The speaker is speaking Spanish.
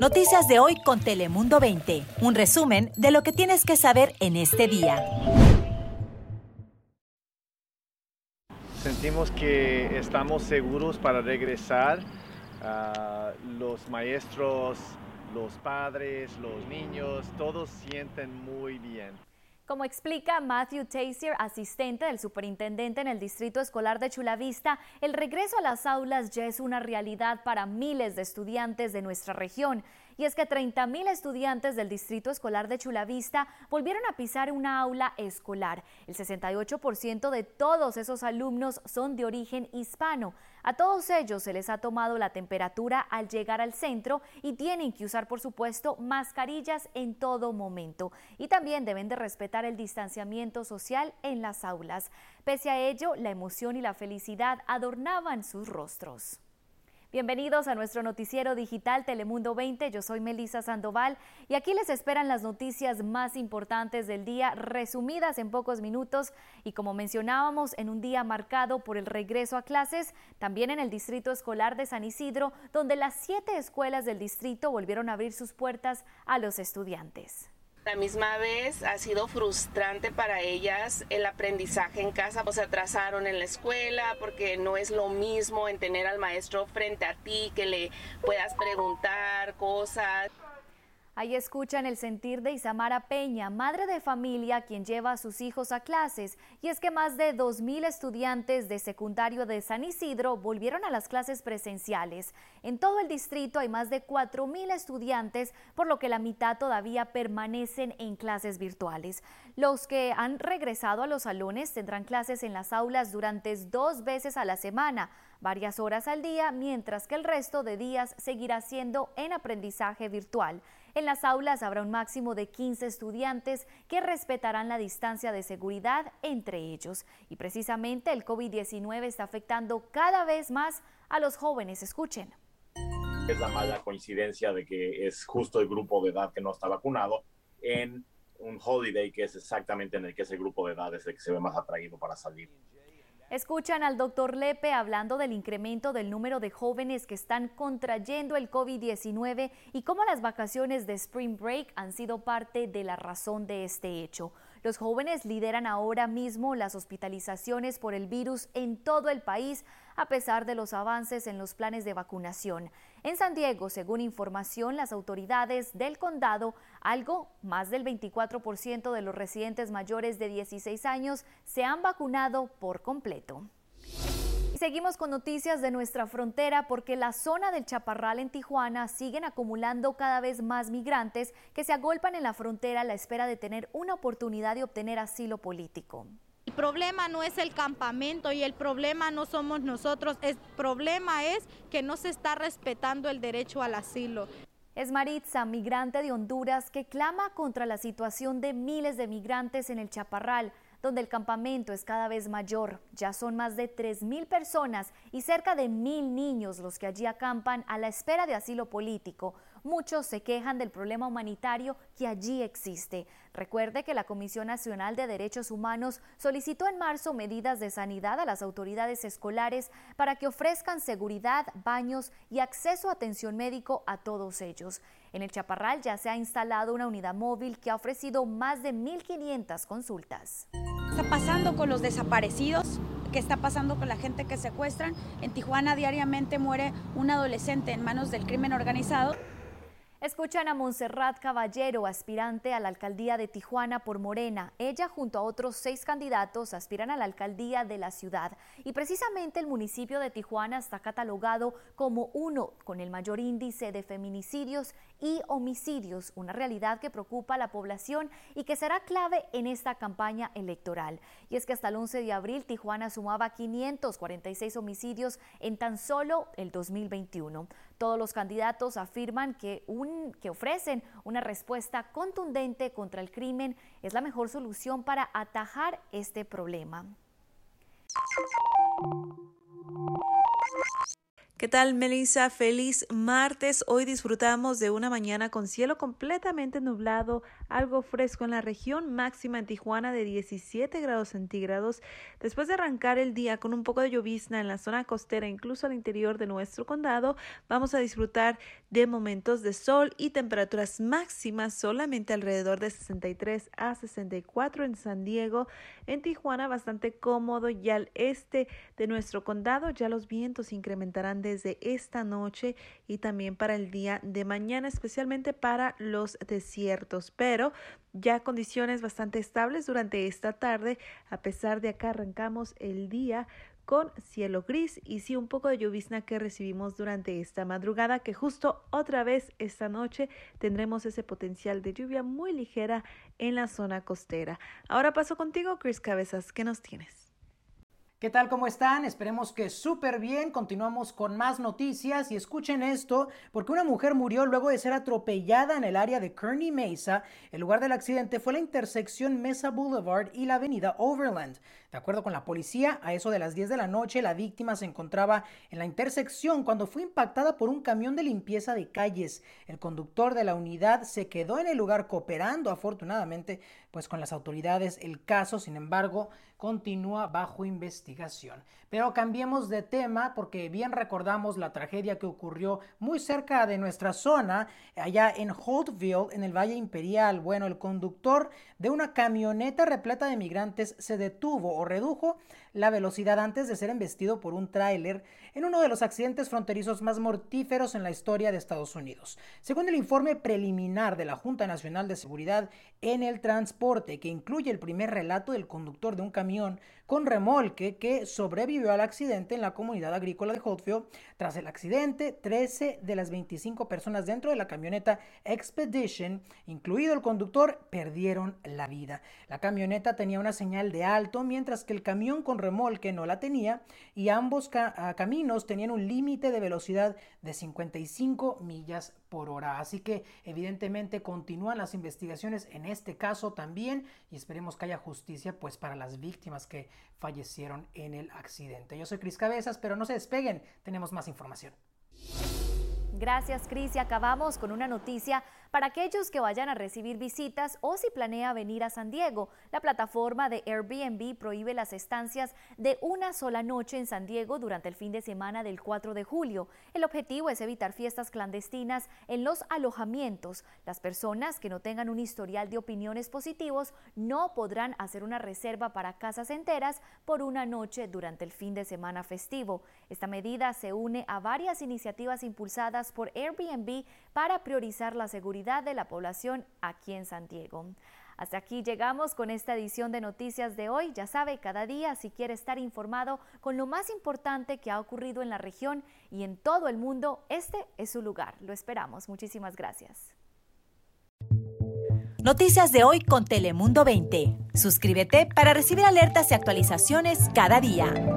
Noticias de hoy con Telemundo 20. Un resumen de lo que tienes que saber en este día. Sentimos que estamos seguros para regresar. Los maestros, los padres, los niños, todos sienten muy bien. Como explica Matthew Tazier, asistente del superintendente en el Distrito Escolar de Chulavista, el regreso a las aulas ya es una realidad para miles de estudiantes de nuestra región. Y es que 30 mil estudiantes del Distrito Escolar de Chulavista volvieron a pisar una aula escolar. El 68% de todos esos alumnos son de origen hispano. A todos ellos se les ha tomado la temperatura al llegar al centro y tienen que usar, por supuesto, mascarillas en todo momento. Y también deben de respetar el distanciamiento social en las aulas. Pese a ello, la emoción y la felicidad adornaban sus rostros. Bienvenidos a nuestro noticiero digital Telemundo 20. Yo soy Melisa Sandoval y aquí les esperan las noticias más importantes del día, resumidas en pocos minutos y como mencionábamos, en un día marcado por el regreso a clases, también en el Distrito Escolar de San Isidro, donde las siete escuelas del distrito volvieron a abrir sus puertas a los estudiantes la misma vez ha sido frustrante para ellas el aprendizaje en casa, pues se atrasaron en la escuela porque no es lo mismo en tener al maestro frente a ti que le puedas preguntar cosas. Ahí escuchan el sentir de Isamara Peña, madre de familia quien lleva a sus hijos a clases. Y es que más de 2.000 estudiantes de secundario de San Isidro volvieron a las clases presenciales. En todo el distrito hay más de 4.000 estudiantes, por lo que la mitad todavía permanecen en clases virtuales. Los que han regresado a los salones tendrán clases en las aulas durante dos veces a la semana varias horas al día, mientras que el resto de días seguirá siendo en aprendizaje virtual. En las aulas habrá un máximo de 15 estudiantes que respetarán la distancia de seguridad entre ellos. Y precisamente el COVID-19 está afectando cada vez más a los jóvenes. Escuchen. Es la mala coincidencia de que es justo el grupo de edad que no está vacunado en un holiday que es exactamente en el que ese grupo de edad es el que se ve más atraído para salir. Escuchan al doctor Lepe hablando del incremento del número de jóvenes que están contrayendo el COVID-19 y cómo las vacaciones de Spring Break han sido parte de la razón de este hecho. Los jóvenes lideran ahora mismo las hospitalizaciones por el virus en todo el país, a pesar de los avances en los planes de vacunación. En San Diego, según información, las autoridades del condado, algo más del 24% de los residentes mayores de 16 años se han vacunado por completo. Y seguimos con noticias de nuestra frontera porque la zona del Chaparral en Tijuana siguen acumulando cada vez más migrantes que se agolpan en la frontera a la espera de tener una oportunidad de obtener asilo político. Problema no es el campamento y el problema no somos nosotros, el problema es que no se está respetando el derecho al asilo. Es Maritza, migrante de Honduras, que clama contra la situación de miles de migrantes en el Chaparral donde el campamento es cada vez mayor. Ya son más de 3.000 personas y cerca de 1.000 niños los que allí acampan a la espera de asilo político. Muchos se quejan del problema humanitario que allí existe. Recuerde que la Comisión Nacional de Derechos Humanos solicitó en marzo medidas de sanidad a las autoridades escolares para que ofrezcan seguridad, baños y acceso a atención médico a todos ellos. En el Chaparral ya se ha instalado una unidad móvil que ha ofrecido más de 1.500 consultas. ¿Qué está pasando con los desaparecidos? ¿Qué está pasando con la gente que secuestran? En Tijuana diariamente muere un adolescente en manos del crimen organizado. Escuchan a Montserrat Caballero, aspirante a la alcaldía de Tijuana por Morena. Ella junto a otros seis candidatos aspiran a la alcaldía de la ciudad. Y precisamente el municipio de Tijuana está catalogado como uno con el mayor índice de feminicidios y homicidios, una realidad que preocupa a la población y que será clave en esta campaña electoral. Y es que hasta el 11 de abril Tijuana sumaba 546 homicidios en tan solo el 2021. Todos los candidatos afirman que, un, que ofrecen una respuesta contundente contra el crimen es la mejor solución para atajar este problema. ¿Qué tal, Melissa? Feliz martes. Hoy disfrutamos de una mañana con cielo completamente nublado, algo fresco en la región, máxima en Tijuana de 17 grados centígrados. Después de arrancar el día con un poco de llovizna en la zona costera, incluso al interior de nuestro condado, vamos a disfrutar de momentos de sol y temperaturas máximas solamente alrededor de 63 a 64 en San Diego. En Tijuana, bastante cómodo y al este de nuestro condado, ya los vientos incrementarán desde esta noche y también para el día de mañana, especialmente para los desiertos, pero ya condiciones bastante estables durante esta tarde, a pesar de acá arrancamos el día con cielo gris y sí un poco de llovizna que recibimos durante esta madrugada que justo otra vez esta noche tendremos ese potencial de lluvia muy ligera en la zona costera. Ahora paso contigo, Chris Cabezas, ¿qué nos tienes? ¿Qué tal? ¿Cómo están? Esperemos que súper bien. Continuamos con más noticias y escuchen esto, porque una mujer murió luego de ser atropellada en el área de Kearney Mesa. El lugar del accidente fue la intersección Mesa Boulevard y la avenida Overland. De acuerdo con la policía, a eso de las 10 de la noche, la víctima se encontraba en la intersección cuando fue impactada por un camión de limpieza de calles. El conductor de la unidad se quedó en el lugar cooperando, afortunadamente, pues con las autoridades. El caso, sin embargo, continúa bajo investigación. Pero cambiemos de tema porque bien recordamos la tragedia que ocurrió muy cerca de nuestra zona, allá en Holtville, en el Valle Imperial. Bueno, el conductor de una camioneta repleta de migrantes se detuvo o redujo la velocidad antes de ser embestido por un tráiler en uno de los accidentes fronterizos más mortíferos en la historia de Estados Unidos. Según el informe preliminar de la Junta Nacional de Seguridad en el Transporte, que incluye el primer relato del conductor de un camión con remolque que sobrevivió al accidente en la comunidad agrícola de Holtfield. Tras el accidente, 13 de las 25 personas dentro de la camioneta Expedition, incluido el conductor, perdieron la vida. La camioneta tenía una señal de alto, mientras que el camión con remolque no la tenía, y ambos ah, caminos tenían un límite de velocidad de 55 millas por hora. Así que evidentemente continúan las investigaciones en este caso también y esperemos que haya justicia pues para las víctimas que fallecieron en el accidente. Yo soy Cris Cabezas, pero no se despeguen, tenemos más información. Gracias, Cris. Y acabamos con una noticia para aquellos que vayan a recibir visitas o si planea venir a San Diego. La plataforma de Airbnb prohíbe las estancias de una sola noche en San Diego durante el fin de semana del 4 de julio. El objetivo es evitar fiestas clandestinas en los alojamientos. Las personas que no tengan un historial de opiniones positivos no podrán hacer una reserva para casas enteras por una noche durante el fin de semana festivo. Esta medida se une a varias iniciativas impulsadas por Airbnb para priorizar la seguridad de la población aquí en San Diego. Hasta aquí llegamos con esta edición de Noticias de hoy. Ya sabe, cada día si quiere estar informado con lo más importante que ha ocurrido en la región y en todo el mundo, este es su lugar. Lo esperamos. Muchísimas gracias. Noticias de hoy con Telemundo 20. Suscríbete para recibir alertas y actualizaciones cada día.